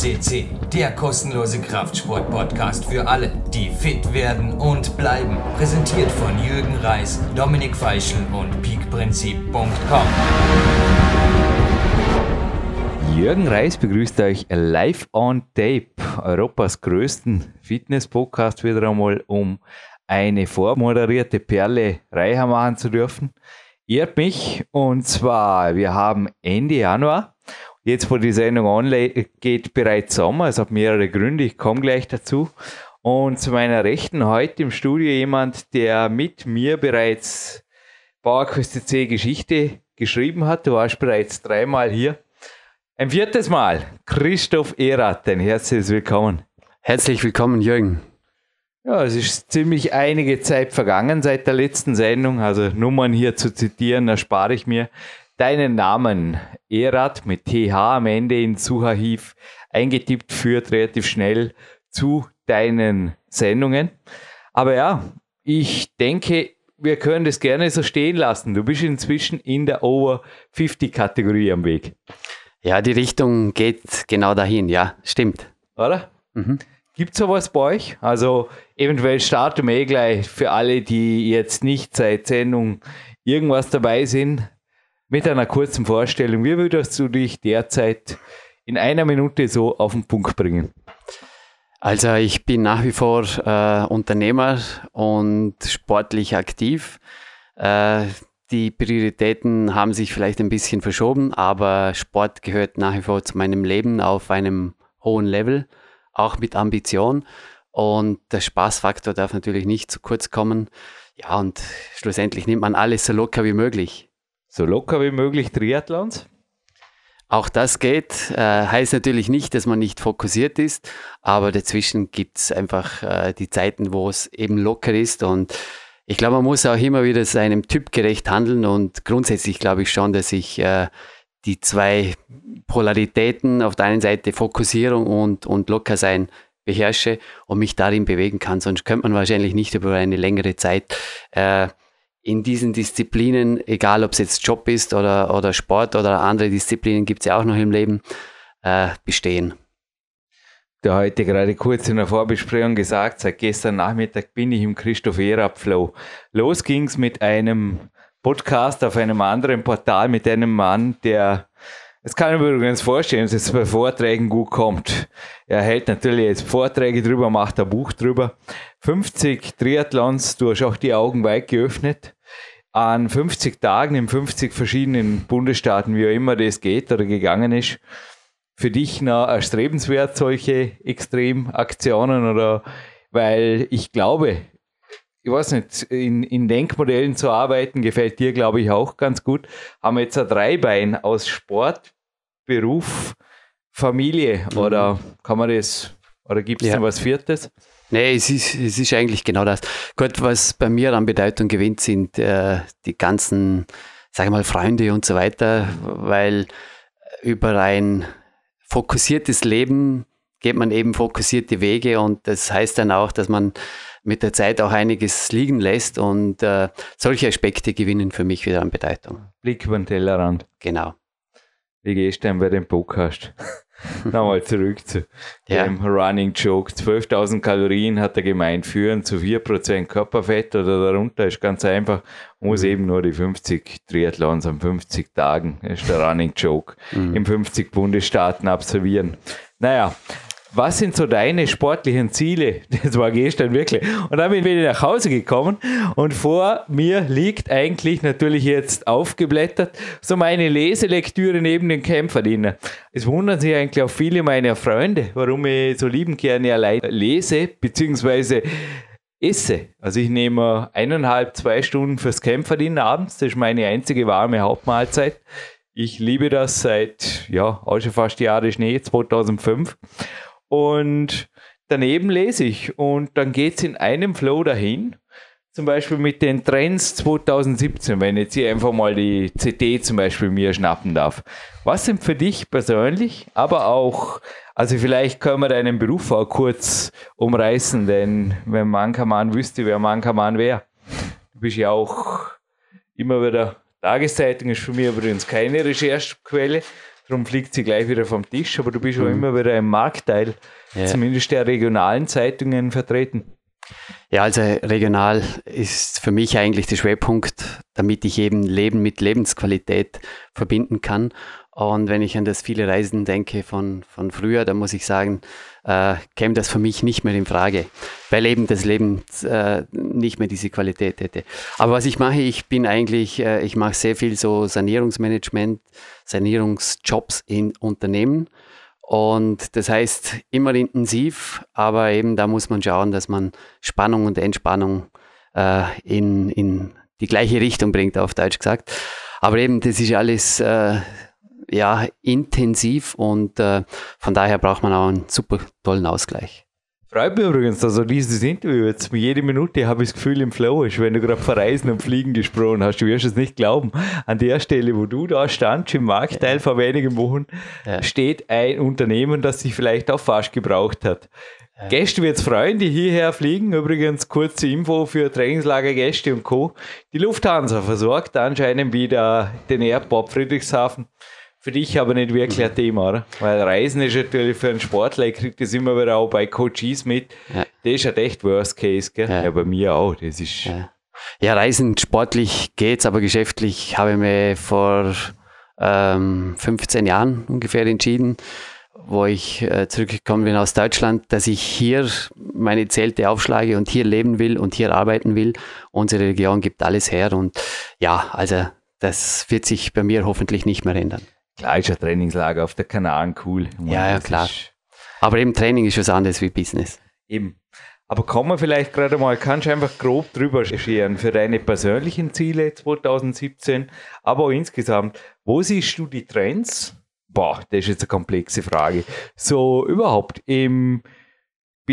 CC, der kostenlose Kraftsport-Podcast für alle, die fit werden und bleiben. Präsentiert von Jürgen Reis, Dominik Feischl und peakprinzip.com. Jürgen Reis begrüßt euch live on tape, Europas größten Fitness-Podcast wieder einmal, um eine vormoderierte Perle reicher machen zu dürfen. Ehrt mich und zwar, wir haben Ende Januar. Jetzt, wo die Sendung online geht, bereits Sommer. Es hat mehrere Gründe, ich komme gleich dazu. Und zu meiner Rechten heute im Studio jemand, der mit mir bereits PowerQuest C Geschichte geschrieben hat. Du warst bereits dreimal hier. Ein viertes Mal, Christoph Erath, ein herzliches Willkommen. Herzlich willkommen, Jürgen. Ja, es ist ziemlich einige Zeit vergangen seit der letzten Sendung, also Nummern hier zu zitieren, erspare ich mir. Deinen Namen, Erath mit TH am Ende in Sucharchiv eingetippt, führt relativ schnell zu deinen Sendungen. Aber ja, ich denke, wir können das gerne so stehen lassen. Du bist inzwischen in der Over 50 Kategorie am Weg. Ja, die Richtung geht genau dahin, ja, stimmt. Oder? Mhm. Gibt es sowas bei euch? Also eventuell starten wir eh gleich für alle, die jetzt nicht seit Sendung irgendwas dabei sind, mit einer kurzen Vorstellung. Wie würdest du dich derzeit in einer Minute so auf den Punkt bringen? Also ich bin nach wie vor äh, Unternehmer und sportlich aktiv. Äh, die Prioritäten haben sich vielleicht ein bisschen verschoben, aber Sport gehört nach wie vor zu meinem Leben auf einem hohen Level, auch mit Ambition. Und der Spaßfaktor darf natürlich nicht zu kurz kommen. Ja, und schlussendlich nimmt man alles so locker wie möglich. So locker wie möglich Triathlons? Auch das geht. Äh, heißt natürlich nicht, dass man nicht fokussiert ist, aber dazwischen gibt es einfach äh, die Zeiten, wo es eben locker ist und ich glaube, man muss auch immer wieder seinem Typ gerecht handeln und grundsätzlich glaube ich schon, dass ich äh, die zwei Polaritäten, auf der einen Seite Fokussierung und, und locker sein, beherrsche und mich darin bewegen kann. Sonst könnte man wahrscheinlich nicht über eine längere Zeit äh, in diesen Disziplinen, egal ob es jetzt Job ist oder, oder Sport oder andere Disziplinen gibt es ja auch noch im Leben, äh, bestehen der heute gerade kurz in der Vorbesprechung gesagt, seit gestern Nachmittag bin ich im Christoph Erab Flow. Los ging's mit einem Podcast auf einem anderen Portal mit einem Mann, der, das kann ich mir übrigens vorstellen, dass es bei Vorträgen gut kommt. Er hält natürlich jetzt Vorträge drüber, macht ein Buch drüber. 50 Triathlons, du hast auch die Augen weit geöffnet. An 50 Tagen in 50 verschiedenen Bundesstaaten, wie auch immer das geht oder gegangen ist für dich noch erstrebenswert, solche Extremaktionen? Oder weil ich glaube, ich weiß nicht, in, in Denkmodellen zu arbeiten, gefällt dir, glaube ich, auch ganz gut. Haben wir jetzt ein Dreibein aus Sport, Beruf, Familie mhm. oder kann man das, oder gibt es ja. noch was Viertes? Nee, es ist, es ist eigentlich genau das. Gut, was bei mir an Bedeutung gewinnt, sind äh, die ganzen, sage ich mal, Freunde und so weiter, weil über ein fokussiertes Leben geht man eben fokussierte Wege und das heißt dann auch, dass man mit der Zeit auch einiges liegen lässt und äh, solche Aspekte gewinnen für mich wieder an Bedeutung. Blick über den Tellerrand. Genau. Wie gehst du denn bei dem Podcast? Nochmal zurück zu ja. dem Running Joke. 12.000 Kalorien hat er gemeint, führen zu 4% Körperfett oder darunter ist ganz einfach. Muss mhm. eben nur die 50 Triathlons an 50 Tagen, ist der Running Joke, mhm. in 50 Bundesstaaten absolvieren. Naja, was sind so deine sportlichen Ziele? Das war gestern wirklich. Und dann bin ich nach Hause gekommen und vor mir liegt eigentlich natürlich jetzt aufgeblättert so meine Leselektüre neben den Kämpferdiener. Es wundern sich eigentlich auch viele meiner Freunde, warum ich so lieben gerne allein lese, beziehungsweise esse. Also ich nehme eineinhalb, zwei Stunden fürs Kämpferdiener abends. Das ist meine einzige warme Hauptmahlzeit. Ich liebe das seit, ja, auch schon fast Jahre Schnee, 2005. Und daneben lese ich und dann geht es in einem Flow dahin. Zum Beispiel mit den Trends 2017, wenn jetzt hier einfach mal die CD zum Beispiel mir schnappen darf. Was sind für dich persönlich, aber auch, also vielleicht können wir deinen Beruf auch kurz umreißen, denn wenn Mankaman wüsste, wer Mankaman wäre. Du bist ja auch immer wieder, Tageszeitung ist für mich übrigens keine Recherchequelle, darum fliegt sie gleich wieder vom Tisch, aber du bist mhm. auch immer wieder im Marktteil, ja. zumindest der regionalen Zeitungen vertreten. Ja, also regional ist für mich eigentlich der Schwerpunkt, damit ich eben Leben mit Lebensqualität verbinden kann. Und wenn ich an das viele Reisen denke von, von früher, dann muss ich sagen, äh, käme das für mich nicht mehr in Frage, weil eben das Leben äh, nicht mehr diese Qualität hätte. Aber was ich mache, ich bin eigentlich, äh, ich mache sehr viel so Sanierungsmanagement, Sanierungsjobs in Unternehmen und das heißt immer intensiv, aber eben da muss man schauen, dass man Spannung und Entspannung äh, in, in die gleiche Richtung bringt, auf Deutsch gesagt. Aber eben, das ist alles äh, ja, intensiv und äh, von daher braucht man auch einen super tollen Ausgleich. Freut mich übrigens, also dieses Interview jetzt jede Minute habe ich das Gefühl im Flow ist, wenn du gerade von Reisen und Fliegen gesprochen hast. Du wirst es nicht glauben. An der Stelle, wo du da standst, im Marktteil ja. vor wenigen Wochen, ja. steht ein Unternehmen, das sich vielleicht auch fast gebraucht hat. Ja. Gäste wird es freuen, die hierher fliegen. Übrigens kurze Info für Trainingslager Gäste und Co. Die Lufthansa versorgt anscheinend wieder den Airport Friedrichshafen für dich aber nicht wirklich ein Thema, oder? Weil Reisen ist natürlich für einen Sportler, ich kriege das immer wieder auch bei Coaches mit. Ja. Das ist halt echt Worst Case, gell? Ja, ja bei mir auch. Das ist. Ja. ja, Reisen sportlich geht's, aber geschäftlich habe ich mir vor ähm, 15 Jahren ungefähr entschieden, wo ich äh, zurückgekommen bin aus Deutschland, dass ich hier meine Zelte aufschlage und hier leben will und hier arbeiten will. Unsere Region gibt alles her und ja, also das wird sich bei mir hoffentlich nicht mehr ändern. Klar ist ein Trainingslager auf der Kanaren cool. Meine, ja, ja, klar. Aber eben Training ist was anderes wie Business. Eben. Aber kann man vielleicht gerade mal, kannst du einfach grob drüber scheren für deine persönlichen Ziele 2017, aber auch insgesamt, wo siehst du die Trends? Boah, das ist jetzt eine komplexe Frage. So überhaupt im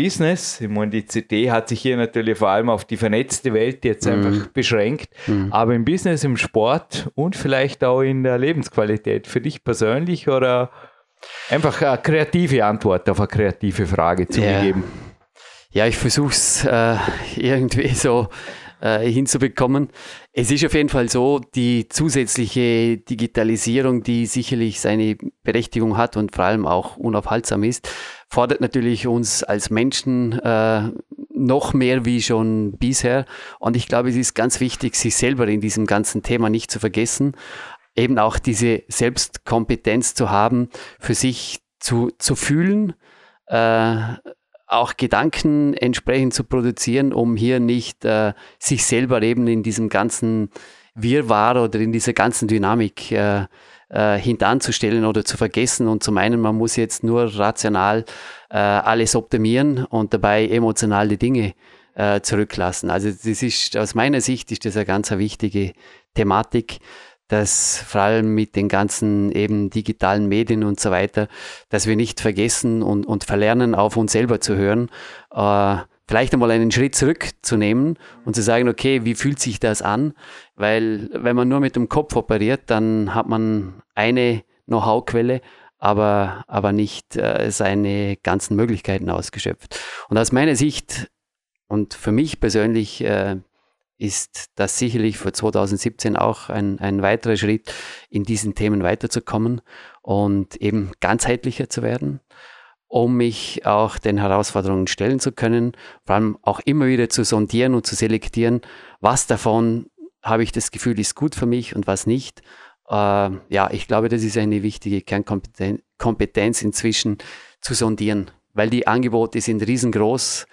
Business. Ich meine, die CD hat sich hier natürlich vor allem auf die vernetzte Welt jetzt mhm. einfach beschränkt. Mhm. Aber im Business, im Sport und vielleicht auch in der Lebensqualität für dich persönlich oder einfach eine kreative Antwort auf eine kreative Frage zu ja. geben. Ja, ich versuche es äh, irgendwie so äh, hinzubekommen. Es ist auf jeden Fall so, die zusätzliche Digitalisierung, die sicherlich seine Berechtigung hat und vor allem auch unaufhaltsam ist, fordert natürlich uns als Menschen äh, noch mehr wie schon bisher. Und ich glaube, es ist ganz wichtig, sich selber in diesem ganzen Thema nicht zu vergessen, eben auch diese Selbstkompetenz zu haben, für sich zu, zu fühlen, äh, auch Gedanken entsprechend zu produzieren, um hier nicht äh, sich selber eben in diesem ganzen Wirrwarr oder in dieser ganzen Dynamik äh, äh, hintanzustellen oder zu vergessen und zu meinen, man muss jetzt nur rational äh, alles optimieren und dabei emotional die Dinge äh, zurücklassen. Also das ist aus meiner Sicht ist das eine ganz wichtige Thematik dass vor allem mit den ganzen eben digitalen Medien und so weiter, dass wir nicht vergessen und, und verlernen, auf uns selber zu hören, äh, vielleicht einmal einen Schritt zurückzunehmen und zu sagen, okay, wie fühlt sich das an? Weil wenn man nur mit dem Kopf operiert, dann hat man eine Know-how-Quelle, aber, aber nicht äh, seine ganzen Möglichkeiten ausgeschöpft. Und aus meiner Sicht und für mich persönlich äh, ist das sicherlich für 2017 auch ein, ein weiterer Schritt, in diesen Themen weiterzukommen und eben ganzheitlicher zu werden, um mich auch den Herausforderungen stellen zu können, vor allem auch immer wieder zu sondieren und zu selektieren, was davon habe ich das Gefühl, ist gut für mich und was nicht. Äh, ja, ich glaube, das ist eine wichtige Kernkompetenz inzwischen zu sondieren, weil die Angebote sind riesengroß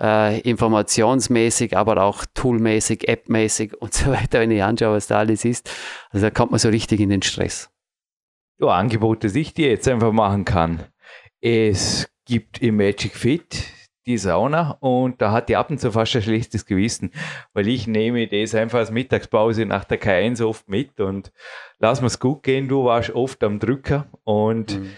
äh, informationsmäßig, aber auch toolmäßig, appmäßig und so weiter, wenn ich anschaue, was da alles ist. Also da kommt man so richtig in den Stress. Ja, Angebote, die ich dir jetzt einfach machen kann. Es gibt im Magic Fit die Sauna und da hat die ab und zu fast ein schlechtes Gewissen, weil ich nehme das einfach als Mittagspause nach der K1 oft mit und lass mir es gut gehen, du warst oft am Drücker und mhm.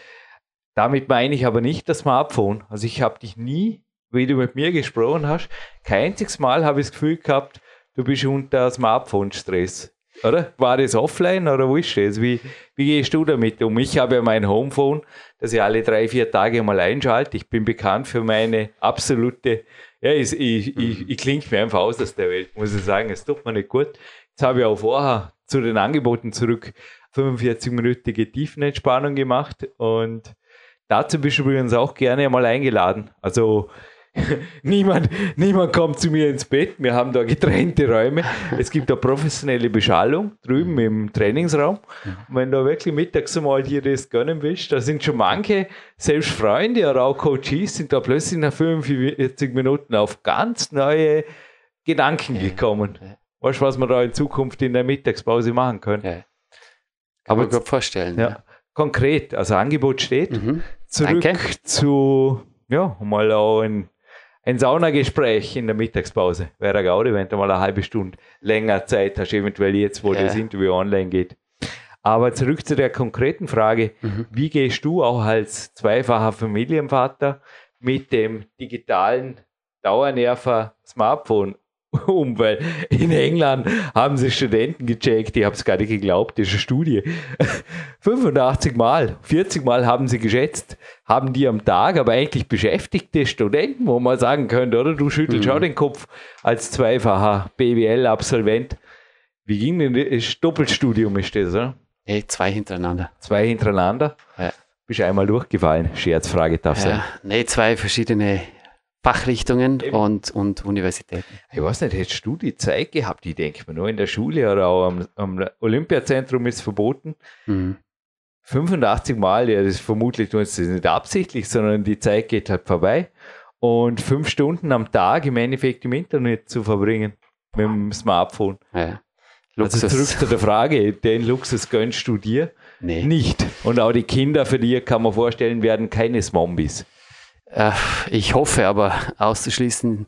damit meine ich aber nicht das Smartphone. Also ich habe dich nie wie du mit mir gesprochen hast, kein einziges Mal habe ich das Gefühl gehabt, du bist unter Smartphone-Stress. Oder? War das offline oder wo ist das? Wie, wie gehst du damit um? Ich habe ja mein Homephone, das ich alle drei, vier Tage mal einschalte. Ich bin bekannt für meine absolute, ja, ich, ich, ich, ich klinge mir einfach aus aus der Welt, muss ich sagen. Es tut mir nicht gut. Jetzt habe ich auch vorher zu den Angeboten zurück 45-minütige Tiefenentspannung gemacht und dazu bist du übrigens auch gerne mal eingeladen. Also niemand, niemand kommt zu mir ins Bett. Wir haben da getrennte Räume. Es gibt da professionelle Beschallung drüben im Trainingsraum. Und wenn du wirklich mittags mal dir das gönnen willst, da sind schon manche, selbst Freunde oder auch Coaches, sind da plötzlich nach 45 Minuten auf ganz neue Gedanken gekommen. Weißt du, was wir da in Zukunft in der Mittagspause machen können? Ja. Kann man gut vorstellen. Ja. ja. Konkret, also Angebot steht. Mhm. Zurück Danke. zu, ja, mal auch ein ein Saunagespräch in der Mittagspause wäre eine Gaudi, wenn du mal eine halbe Stunde länger Zeit hast, eventuell jetzt, wo ja. das Interview online geht. Aber zurück zu der konkreten Frage, mhm. wie gehst du auch als zweifacher Familienvater mit dem digitalen Dauernerver Smartphone um, weil in England haben sie Studenten gecheckt, ich habe es gar nicht geglaubt, das ist eine Studie. 85 Mal, 40 Mal haben sie geschätzt, haben die am Tag, aber eigentlich beschäftigte Studenten, wo man sagen könnte, oder du schüttelst mhm. auch den Kopf als zweifacher BWL-Absolvent. Wie ging denn das Doppelstudium ist das, oder? Hey, zwei hintereinander. Zwei hintereinander? Ja. Bist du einmal durchgefallen? Scherzfrage darf ja, sein. Nee, zwei verschiedene Fachrichtungen und, und Universitäten. Ich weiß nicht, hättest du die Zeit gehabt? Ich denke mir nur in der Schule oder auch am, am Olympiazentrum ist es verboten. Mhm. 85 Mal, ja, das ist vermutlich tun sie das nicht absichtlich, sondern die Zeit geht halt vorbei. Und fünf Stunden am Tag im Endeffekt im Internet zu verbringen mit dem Smartphone. Ja. Also zurück zu der Frage, den Luxus gönnst du dir? Nee. Nicht. Und auch die Kinder für die kann man vorstellen, werden keine Zombies. Äh, ich hoffe, aber auszuschließen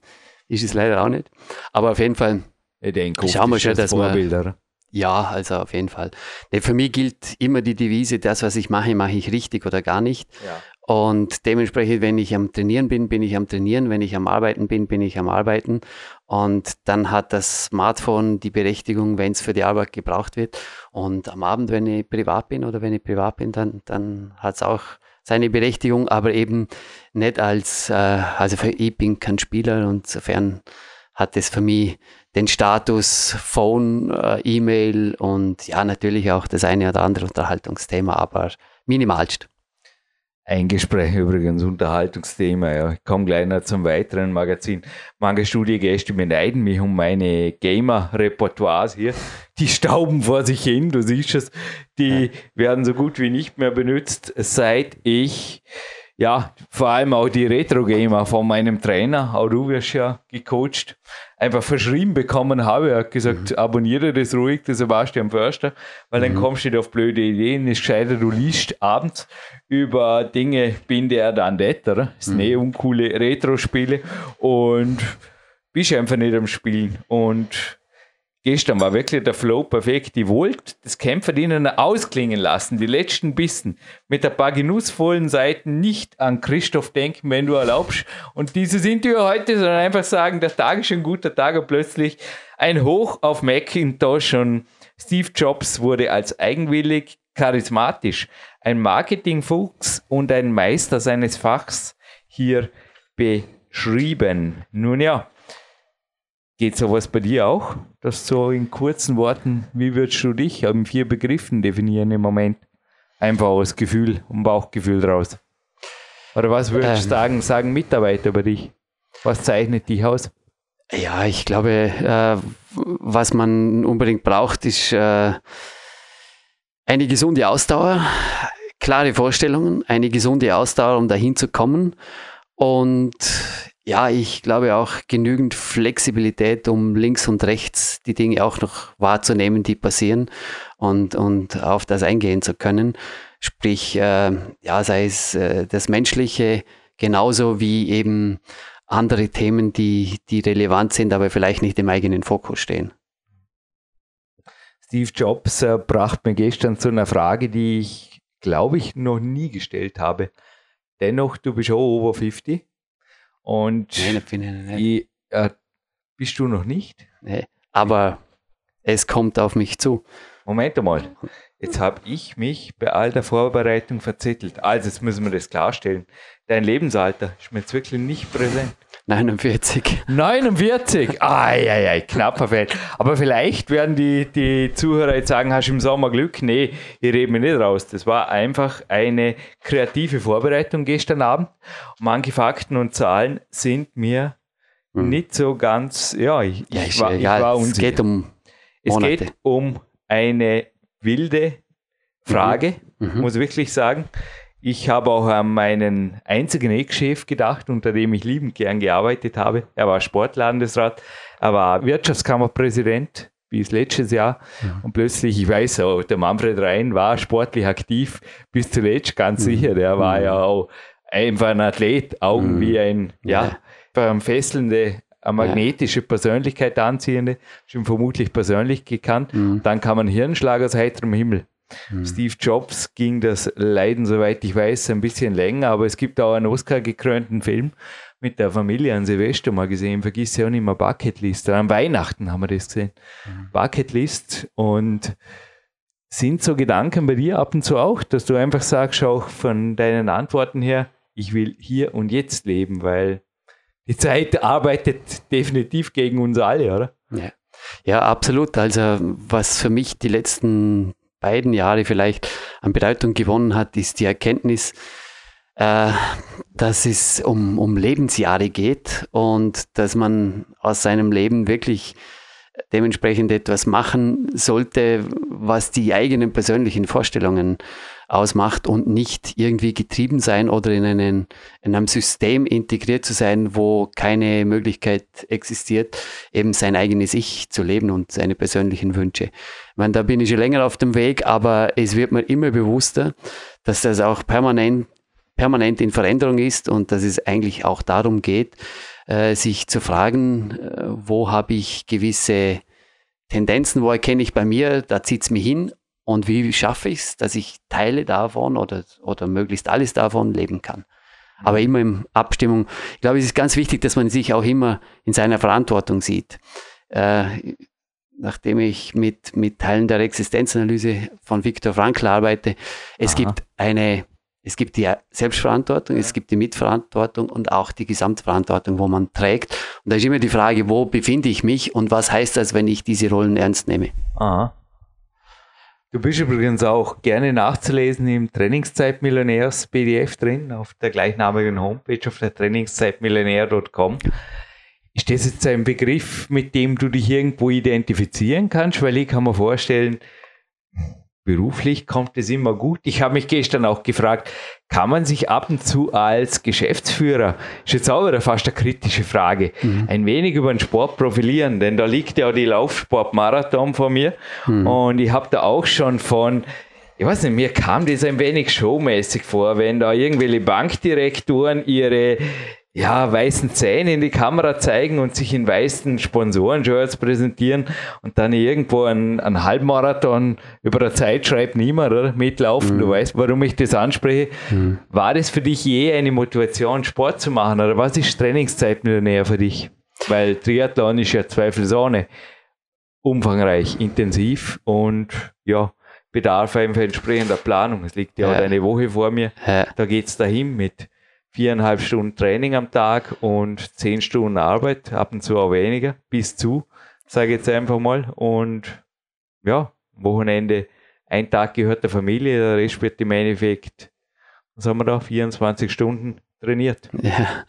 ist es leider auch nicht. Aber auf jeden Fall ich denke, schauen wir schon, dass Vorbild, man, Ja, also auf jeden Fall. Nee, für mich gilt immer die Devise, das, was ich mache, mache ich richtig oder gar nicht. Ja. Und dementsprechend, wenn ich am Trainieren bin, bin ich am Trainieren. Wenn ich am Arbeiten bin, bin ich am Arbeiten. Und dann hat das Smartphone die Berechtigung, wenn es für die Arbeit gebraucht wird. Und am Abend, wenn ich privat bin oder wenn ich privat bin, dann, dann hat es auch seine Berechtigung, aber eben nicht als, äh, also für, ich bin kein Spieler und insofern hat es für mich den Status Phone, äh, E-Mail und ja, natürlich auch das eine oder andere Unterhaltungsthema, aber minimalst. Ein Gespräch übrigens, Unterhaltungsthema. Ja. Ich komme gleich noch zum weiteren Magazin. Manche Studiengäste beneiden mich um meine Gamer-Repertoires hier. Die stauben vor sich hin, du siehst es. Die ja. werden so gut wie nicht mehr benutzt, seit ich ja, vor allem auch die Retro-Gamer von meinem Trainer, auch du wirst ja gecoacht, einfach verschrieben bekommen habe. Er hat gesagt, mhm. abonniere das ruhig, das Sebastian Förster, weil mhm. dann kommst du nicht auf blöde Ideen. Ist gescheiter, du liest abends über Dinge, bin der dann das, oder? Das sind mhm. eh uncoole Retro-Spiele und bist einfach nicht am Spielen. Und Gestern war wirklich der Flow perfekt. Ich wollte das Kämpferdienen ausklingen lassen, die letzten Bissen, mit ein paar genussvollen Seiten nicht an Christoph denken, wenn du erlaubst. Und dieses Interview heute, sondern einfach sagen, der Tag ist ein guter Tag und plötzlich ein Hoch auf Macintosh und Steve Jobs wurde als eigenwillig, charismatisch, ein Marketingfuchs und ein Meister seines Fachs hier beschrieben. Nun ja, Geht sowas bei dir auch? Dass so in kurzen Worten, wie würdest du dich in vier Begriffen definieren im Moment? Einfach aus Gefühl und Bauchgefühl draus. Oder was würdest du ähm, sagen, sagen Mitarbeiter über dich? Was zeichnet dich aus? Ja, ich glaube, äh, was man unbedingt braucht, ist äh, eine gesunde Ausdauer, klare Vorstellungen, eine gesunde Ausdauer, um dahin zu kommen. Und ja, ich glaube auch genügend Flexibilität, um links und rechts die Dinge auch noch wahrzunehmen, die passieren und, und auf das eingehen zu können. Sprich, äh, ja, sei es äh, das Menschliche genauso wie eben andere Themen, die, die relevant sind, aber vielleicht nicht im eigenen Fokus stehen. Steve Jobs äh, brachte mir gestern zu einer Frage, die ich, glaube ich, noch nie gestellt habe. Dennoch, du bist auch over 50 und Nein, bin ich nicht. Ich, äh, bist du noch nicht? Nee, aber es kommt auf mich zu. Moment einmal. Jetzt habe ich mich bei all der Vorbereitung verzettelt. Also, jetzt müssen wir das klarstellen. Dein Lebensalter ist mir jetzt wirklich nicht präsent. 49. 49? Eieiei, knapper Feld. Aber vielleicht werden die, die Zuhörer jetzt sagen, hast du im Sommer Glück? Nee, ich rede mir nicht raus. Das war einfach eine kreative Vorbereitung gestern Abend. Manche Fakten und Zahlen sind mir hm. nicht so ganz, ja, ich, ja, ich, war, ich war unsicher. Es geht um Monate. Es geht um eine wilde Frage, mhm. muss ich wirklich sagen. Ich habe auch an meinen einzigen Ex-Chef gedacht, unter dem ich liebend gern gearbeitet habe. Er war Sportlandesrat, er war Wirtschaftskammerpräsident bis letztes Jahr. Ja. Und plötzlich, ich weiß auch, der Manfred Rhein war sportlich aktiv bis zuletzt, ganz mhm. sicher. Der war mhm. ja auch einfach ein Athlet, Augen mhm. wie ein, ja, ja. fesselnde, eine magnetische. Persönlichkeit anziehende, schon vermutlich persönlich gekannt. Mhm. Dann kam ein Hirnschlag aus heiterem Himmel. Mhm. Steve Jobs ging das Leiden, soweit ich weiß, ein bisschen länger, aber es gibt auch einen Oscar-gekrönten Film mit der Familie an Silvester mal gesehen. Vergiss ja auch nicht mehr Bucketlist. An Weihnachten haben wir das gesehen. Mhm. Bucketlist und sind so Gedanken bei dir ab und zu auch, dass du einfach sagst, auch von deinen Antworten her, ich will hier und jetzt leben, weil die Zeit arbeitet definitiv gegen uns alle, oder? Ja. Ja, absolut. Also was für mich die letzten beiden Jahre vielleicht an Bedeutung gewonnen hat, ist die Erkenntnis, äh, dass es um, um Lebensjahre geht und dass man aus seinem Leben wirklich dementsprechend etwas machen sollte, was die eigenen persönlichen Vorstellungen ausmacht und nicht irgendwie getrieben sein oder in, einen, in einem System integriert zu sein, wo keine Möglichkeit existiert, eben sein eigenes Ich zu leben und seine persönlichen Wünsche. Ich meine, da bin ich schon länger auf dem Weg, aber es wird mir immer bewusster, dass das auch permanent, permanent in Veränderung ist und dass es eigentlich auch darum geht, äh, sich zu fragen, äh, wo habe ich gewisse Tendenzen, wo erkenne ich bei mir, da zieht es mich hin und wie schaffe ich es, dass ich Teile davon oder, oder möglichst alles davon leben kann. Aber immer in Abstimmung. Ich glaube, es ist ganz wichtig, dass man sich auch immer in seiner Verantwortung sieht. Äh, nachdem ich mit, mit Teilen der Existenzanalyse von Viktor Frankl arbeite, es Aha. gibt eine, es gibt die Selbstverantwortung, ja. es gibt die Mitverantwortung und auch die Gesamtverantwortung, wo man trägt. Und da ist immer die Frage, wo befinde ich mich und was heißt das, wenn ich diese Rollen ernst nehme? Aha. Du bist übrigens auch gerne nachzulesen im Trainingszeitmillionärs PDF drin, auf der gleichnamigen Homepage auf der trainingszeitmillionär.com. Ist das jetzt ein Begriff, mit dem du dich irgendwo identifizieren kannst? Weil ich kann mir vorstellen, beruflich kommt es immer gut. Ich habe mich gestern auch gefragt, kann man sich ab und zu als Geschäftsführer, ist jetzt auch wieder fast eine kritische Frage, mhm. ein wenig über den Sport profilieren, denn da liegt ja die Laufsportmarathon vor mir mhm. und ich habe da auch schon von ich weiß nicht, mir kam das ein wenig showmäßig vor, wenn da irgendwelche Bankdirektoren ihre ja, weißen Zähne in die Kamera zeigen und sich in weißen Sponsoren-Shirts präsentieren und dann irgendwo einen, einen Halbmarathon über der Zeit schreibt niemand, oder? Mitlaufen. Mhm. Du weißt, warum ich das anspreche. Mhm. War das für dich je eine Motivation, Sport zu machen? Oder was ist Trainingszeit näher für dich? Weil Triathlon ist ja zweifelsohne umfangreich, intensiv und ja, bedarf einfach entsprechender Planung. Es liegt ja, ja. eine Woche vor mir. Ja. Da geht's dahin mit viereinhalb Stunden Training am Tag und zehn Stunden Arbeit, ab und zu auch weniger, bis zu, sage ich jetzt einfach mal. Und ja, Wochenende, ein Tag gehört der Familie, der Rest wird im Endeffekt, was haben wir da, 24 Stunden trainiert. Ja,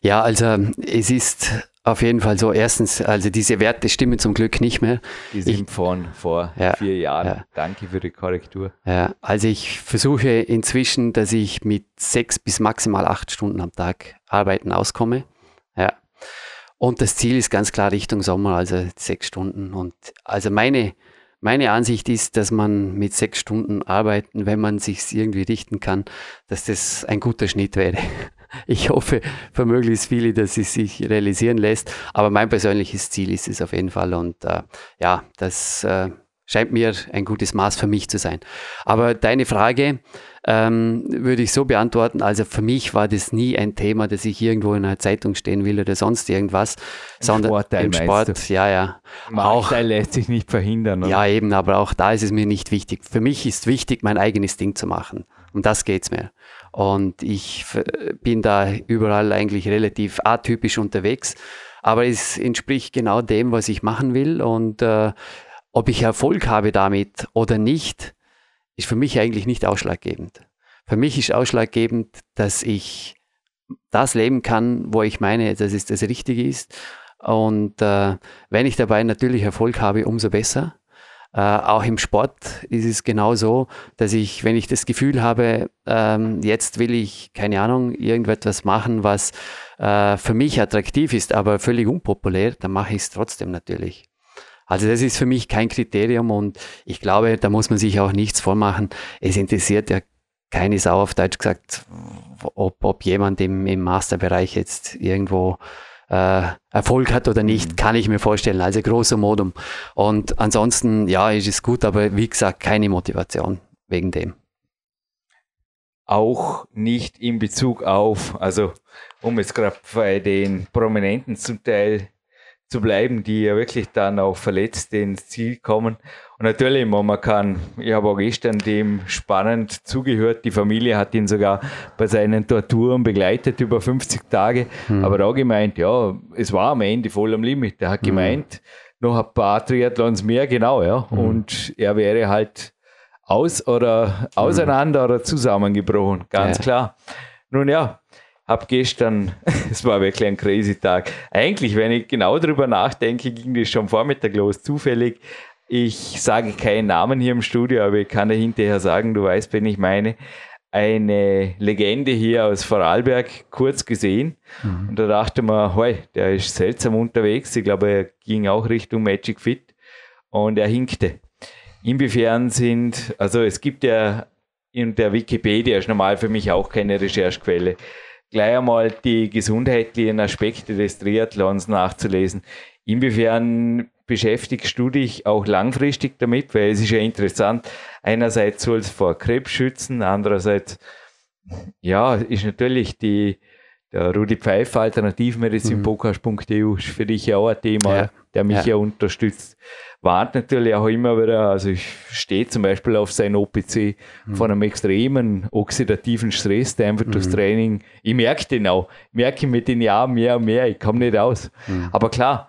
ja also es ist auf jeden Fall so. Erstens, also diese Werte stimmen zum Glück nicht mehr. Die sind ich, von vor ja, vier Jahren. Ja. Danke für die Korrektur. Ja, also ich versuche inzwischen, dass ich mit sechs bis maximal acht Stunden am Tag arbeiten auskomme. Ja. Und das Ziel ist ganz klar Richtung Sommer, also sechs Stunden. Und also meine, meine Ansicht ist, dass man mit sechs Stunden arbeiten, wenn man sich irgendwie richten kann, dass das ein guter Schnitt wäre ich hoffe für möglichst viele, dass es sich realisieren lässt. Aber mein persönliches Ziel ist es auf jeden Fall. Und äh, ja, das äh, scheint mir ein gutes Maß für mich zu sein. Aber deine Frage ähm, würde ich so beantworten. Also für mich war das nie ein Thema, dass ich irgendwo in einer Zeitung stehen will oder sonst irgendwas, Im sondern Sportteil im Sport, ja, ja. Auch lässt sich nicht verhindern. Oder? Ja, eben, aber auch da ist es mir nicht wichtig. Für mich ist wichtig, mein eigenes Ding zu machen Um das geht es mir. Und ich bin da überall eigentlich relativ atypisch unterwegs. Aber es entspricht genau dem, was ich machen will. Und äh, ob ich Erfolg habe damit oder nicht, ist für mich eigentlich nicht ausschlaggebend. Für mich ist ausschlaggebend, dass ich das leben kann, wo ich meine, dass es das Richtige ist. Und äh, wenn ich dabei natürlich Erfolg habe, umso besser. Äh, auch im Sport ist es genau so, dass ich, wenn ich das Gefühl habe, ähm, jetzt will ich, keine Ahnung, irgendetwas machen, was äh, für mich attraktiv ist, aber völlig unpopulär, dann mache ich es trotzdem natürlich. Also das ist für mich kein Kriterium und ich glaube, da muss man sich auch nichts vormachen. Es interessiert ja keine Sau auf Deutsch gesagt, ob, ob jemand im, im Masterbereich jetzt irgendwo äh, Erfolg hat oder nicht, mhm. kann ich mir vorstellen. Also großer Modum. Und ansonsten, ja, ist es gut, aber wie gesagt, keine Motivation wegen dem. Auch nicht in Bezug auf, also um jetzt gerade bei den Prominenten zum Teil zu bleiben, die ja wirklich dann auch verletzt ins Ziel kommen. Und natürlich, man kann, ich habe auch gestern dem spannend zugehört, die Familie hat ihn sogar bei seinen Torturen begleitet über 50 Tage, mhm. aber auch gemeint, ja, es war am Ende voll am Limit. Er hat mhm. gemeint, noch ein paar Triathlons mehr, genau, ja, mhm. und er wäre halt aus oder auseinander oder zusammengebrochen, ganz ja. klar. Nun ja, habe gestern, es war wirklich ein crazy Tag. Eigentlich, wenn ich genau darüber nachdenke, ging das schon Vormittag los, zufällig. Ich sage keinen Namen hier im Studio, aber ich kann dir hinterher sagen, du weißt, wen ich meine. Eine Legende hier aus Vorarlberg kurz gesehen. Mhm. Und da dachte man, hoi, der ist seltsam unterwegs. Ich glaube, er ging auch Richtung Magic Fit und er hinkte. Inwiefern sind, also es gibt ja in der Wikipedia ist normal für mich auch keine Recherchequelle gleich einmal die gesundheitlichen Aspekte des Triathlons nachzulesen. Inwiefern beschäftigst du dich auch langfristig damit? Weil es ist ja interessant, einerseits soll es vor Krebs schützen, andererseits, ja, ist natürlich die, der Rudi Pfeiffer Alternativmedizin.podcast.eu ist für dich ja auch ein Thema, ja. der mich ja. ja unterstützt warnt natürlich auch immer wieder, also ich stehe zum Beispiel auf sein OPC mhm. von einem extremen oxidativen Stress, der einfach mhm. durchs Training, ich merke den auch, ich merke mit den Jahren mehr und mehr, ich komme nicht aus. Mhm. Aber klar,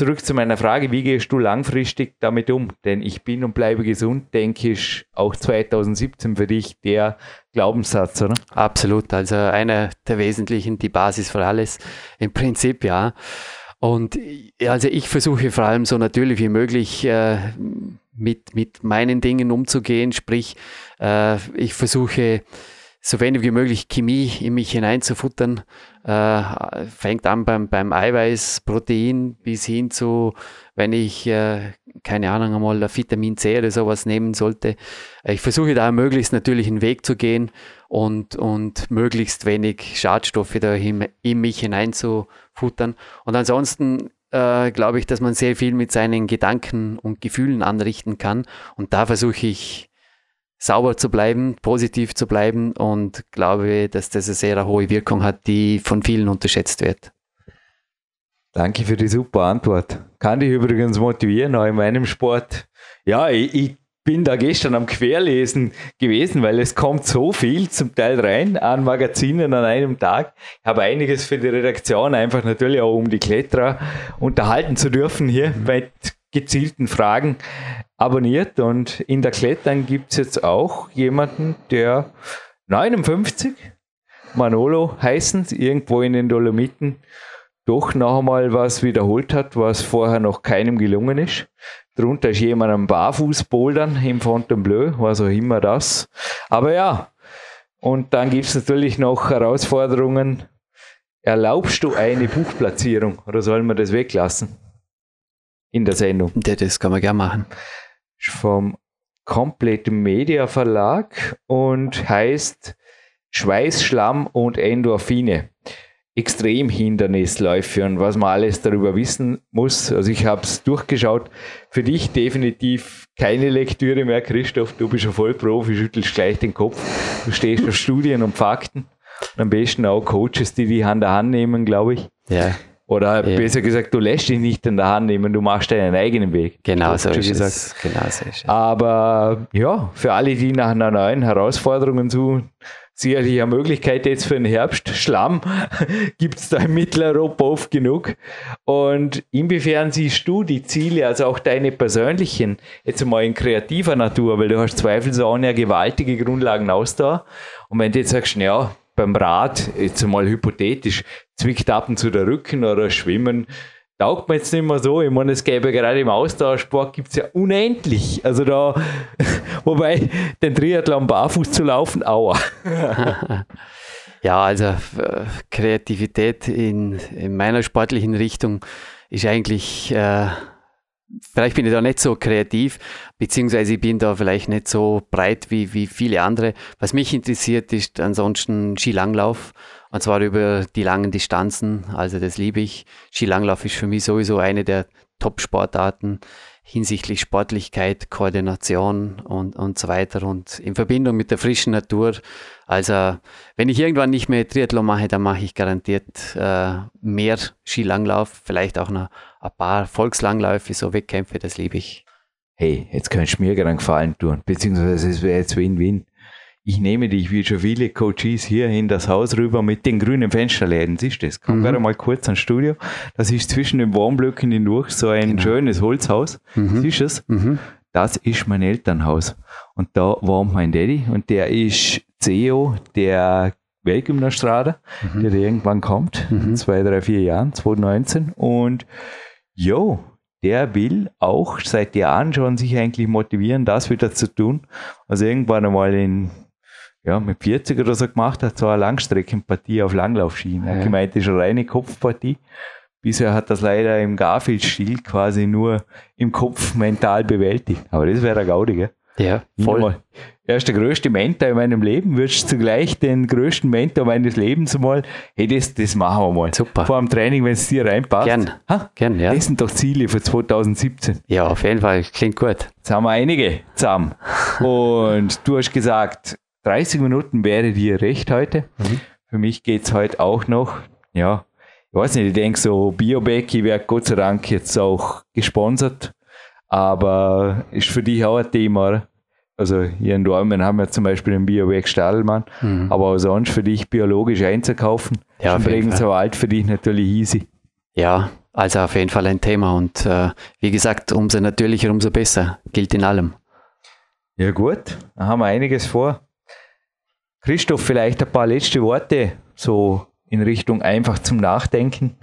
zurück zu meiner Frage, wie gehst du langfristig damit um? Denn ich bin und bleibe gesund, denke ich, auch 2017 für dich der Glaubenssatz, oder? Absolut, also einer der wesentlichen, die Basis für alles. Im Prinzip ja. Und also ich versuche vor allem so natürlich wie möglich äh, mit, mit meinen Dingen umzugehen, sprich äh, ich versuche so wenig wie möglich Chemie in mich hineinzufuttern. Äh, fängt an beim, beim Eiweiß, Protein bis hin zu, wenn ich, äh, keine Ahnung, einmal Vitamin C oder sowas nehmen sollte. Ich versuche da möglichst natürlich einen Weg zu gehen und, und möglichst wenig Schadstoffe da in, in mich hineinzufuttern. Und ansonsten äh, glaube ich, dass man sehr viel mit seinen Gedanken und Gefühlen anrichten kann. Und da versuche ich sauber zu bleiben, positiv zu bleiben und glaube, dass das eine sehr hohe Wirkung hat, die von vielen unterschätzt wird. Danke für die super Antwort. Kann dich übrigens motivieren, auch in meinem Sport. Ja, ich, ich bin da gestern am Querlesen gewesen, weil es kommt so viel zum Teil rein an Magazinen an einem Tag. Ich habe einiges für die Redaktion, einfach natürlich auch um die Kletterer unterhalten zu dürfen hier mit gezielten Fragen abonniert und in der Klettern gibt es jetzt auch jemanden, der 59, Manolo heißend, irgendwo in den Dolomiten, doch noch einmal was wiederholt hat, was vorher noch keinem gelungen ist. Drunter ist jemand am Barfußbouldern im Fontainebleau, was auch immer das. Aber ja, und dann gibt es natürlich noch Herausforderungen. Erlaubst du eine Buchplatzierung oder sollen wir das weglassen? In der Sendung. Ja, das kann man gerne machen vom Complete Media Verlag und heißt Schweiß, Schlamm und Endorphine. Extremhindernisläufe und was man alles darüber wissen muss. Also ich habe es durchgeschaut. Für dich definitiv keine Lektüre mehr, Christoph. Du bist ein Vollprofi, schüttelst gleich den Kopf. Du stehst auf Studien und Fakten. Und am besten auch Coaches, die die Hand an Hand nehmen, glaube ich. Ja. Oder ja. besser gesagt, du lässt dich nicht in der Hand nehmen, du machst deinen eigenen Weg. Genau so ist gesagt. es. Genau so ist es. Aber ja, für alle, die nach einer neuen Herausforderung suchen, sicherlich eine Möglichkeit jetzt für den Herbst. Schlamm gibt es da in Mitteleuropa oft genug. Und inwiefern siehst du die Ziele, also auch deine persönlichen, jetzt mal in kreativer Natur, weil du hast zweifelsohne ja gewaltige Grundlagen aus da. Und wenn du jetzt sagst, ja, beim Rad, jetzt mal hypothetisch, zwickt ab und zu der Rücken oder Schwimmen, taugt mir jetzt nicht mehr so. Ich meine, es gäbe gerade im Austauschsport gibt es ja unendlich. Also da, wobei den Triathlon barfuß zu laufen, aua. ja, also äh, Kreativität in, in meiner sportlichen Richtung ist eigentlich äh, vielleicht bin ich da nicht so kreativ, beziehungsweise ich bin da vielleicht nicht so breit wie, wie viele andere. Was mich interessiert, ist ansonsten Skilanglauf. Und zwar über die langen Distanzen. Also das liebe ich. Skilanglauf ist für mich sowieso eine der Top-Sportarten hinsichtlich Sportlichkeit, Koordination und, und so weiter und in Verbindung mit der frischen Natur. Also wenn ich irgendwann nicht mehr Triathlon mache, dann mache ich garantiert äh, mehr Skilanglauf, vielleicht auch noch ein paar Volkslangläufe, so Wettkämpfe, das liebe ich. Hey, jetzt kannst du mir gerade einen Gefallen tun, beziehungsweise es wäre jetzt Win-Win. Ich nehme dich wie schon viele Coaches hier in das Haus rüber mit den grünen Fensterläden. Siehst du das? Komm mhm. gerade mal kurz ans Studio. Das ist zwischen den Wohnblöcken hindurch so ein genau. schönes Holzhaus. Mhm. Siehst du es? Mhm. Das ist mein Elternhaus. Und da wohnt mein Daddy und der ist CEO der Weltgymnastrade, mhm. der irgendwann kommt, mhm. zwei, drei, vier Jahren, 2019. Und jo, der will auch seit Jahren schon sich eigentlich motivieren, das wieder zu tun. Also irgendwann einmal in, ja, mit 40 oder so gemacht hat, so eine Langstreckenpartie auf Langlaufschienen. Er hat gemeint, das ist eine reine Kopfpartie. Bisher hat das leider im Garfield-Stil quasi nur im Kopf mental bewältigt. Aber das wäre der Gaudi, gell? Ja, voll. Er ist der größte Mentor in meinem Leben, würdest zugleich den größten Mentor meines Lebens mal, hey, das, das machen wir mal. Super. Vor dem Training, wenn es dir reinpasst. Gern. Ha? Gern, ja. Das sind doch Ziele für 2017. Ja, auf jeden Fall. Klingt gut. Jetzt haben wir einige zusammen. Und du hast gesagt, 30 Minuten wäre dir recht heute. Mhm. Für mich geht es heute auch noch, ja, ich weiß nicht, ich denke so, Biobecky wird Gott sei Dank jetzt auch gesponsert. Aber ist für dich auch ein Thema? Also hier in Dormen haben wir zum Beispiel den Bioweg Stadelmann, mhm. aber auch sonst für dich biologisch einzukaufen, ja, übrigens so alt für dich natürlich easy. Ja, also auf jeden Fall ein Thema und äh, wie gesagt, umso natürlicher, umso besser, gilt in allem. Ja gut, da haben wir einiges vor. Christoph, vielleicht ein paar letzte Worte so in Richtung einfach zum Nachdenken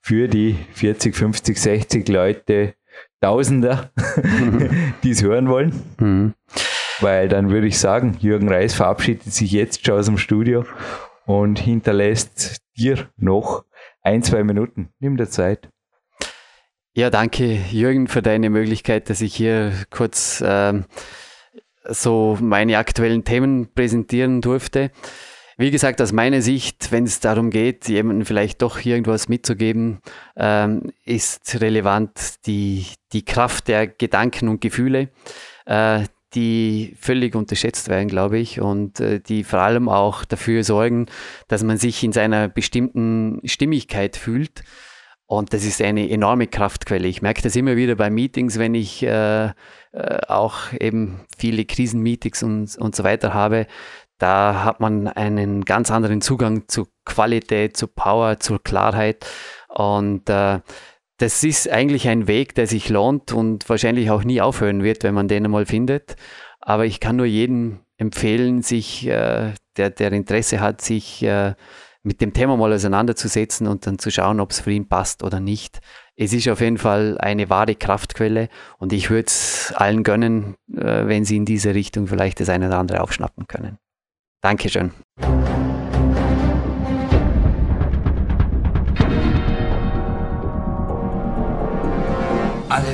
für die 40, 50, 60 Leute, Tausender, die es hören wollen. Mhm. Weil dann würde ich sagen, Jürgen Reis verabschiedet sich jetzt schon aus dem Studio und hinterlässt dir noch ein, zwei Minuten. Nimm dir Zeit. Ja, danke Jürgen für deine Möglichkeit, dass ich hier kurz ähm, so meine aktuellen Themen präsentieren durfte. Wie gesagt, aus meiner Sicht, wenn es darum geht, jemandem vielleicht doch irgendwas mitzugeben, ähm, ist relevant die, die Kraft der Gedanken und Gefühle, äh, die völlig unterschätzt werden, glaube ich, und äh, die vor allem auch dafür sorgen, dass man sich in seiner bestimmten Stimmigkeit fühlt. Und das ist eine enorme Kraftquelle. Ich merke das immer wieder bei Meetings, wenn ich äh, äh, auch eben viele Krisenmeetings und, und so weiter habe. Da hat man einen ganz anderen Zugang zu Qualität, zu Power, zur Klarheit. Und äh, das ist eigentlich ein Weg, der sich lohnt und wahrscheinlich auch nie aufhören wird, wenn man den einmal findet. Aber ich kann nur jedem empfehlen, sich, äh, der, der Interesse hat, sich äh, mit dem Thema mal auseinanderzusetzen und dann zu schauen, ob es für ihn passt oder nicht. Es ist auf jeden Fall eine wahre Kraftquelle und ich würde es allen gönnen, äh, wenn sie in diese Richtung vielleicht das eine oder andere aufschnappen können. Dankeschön.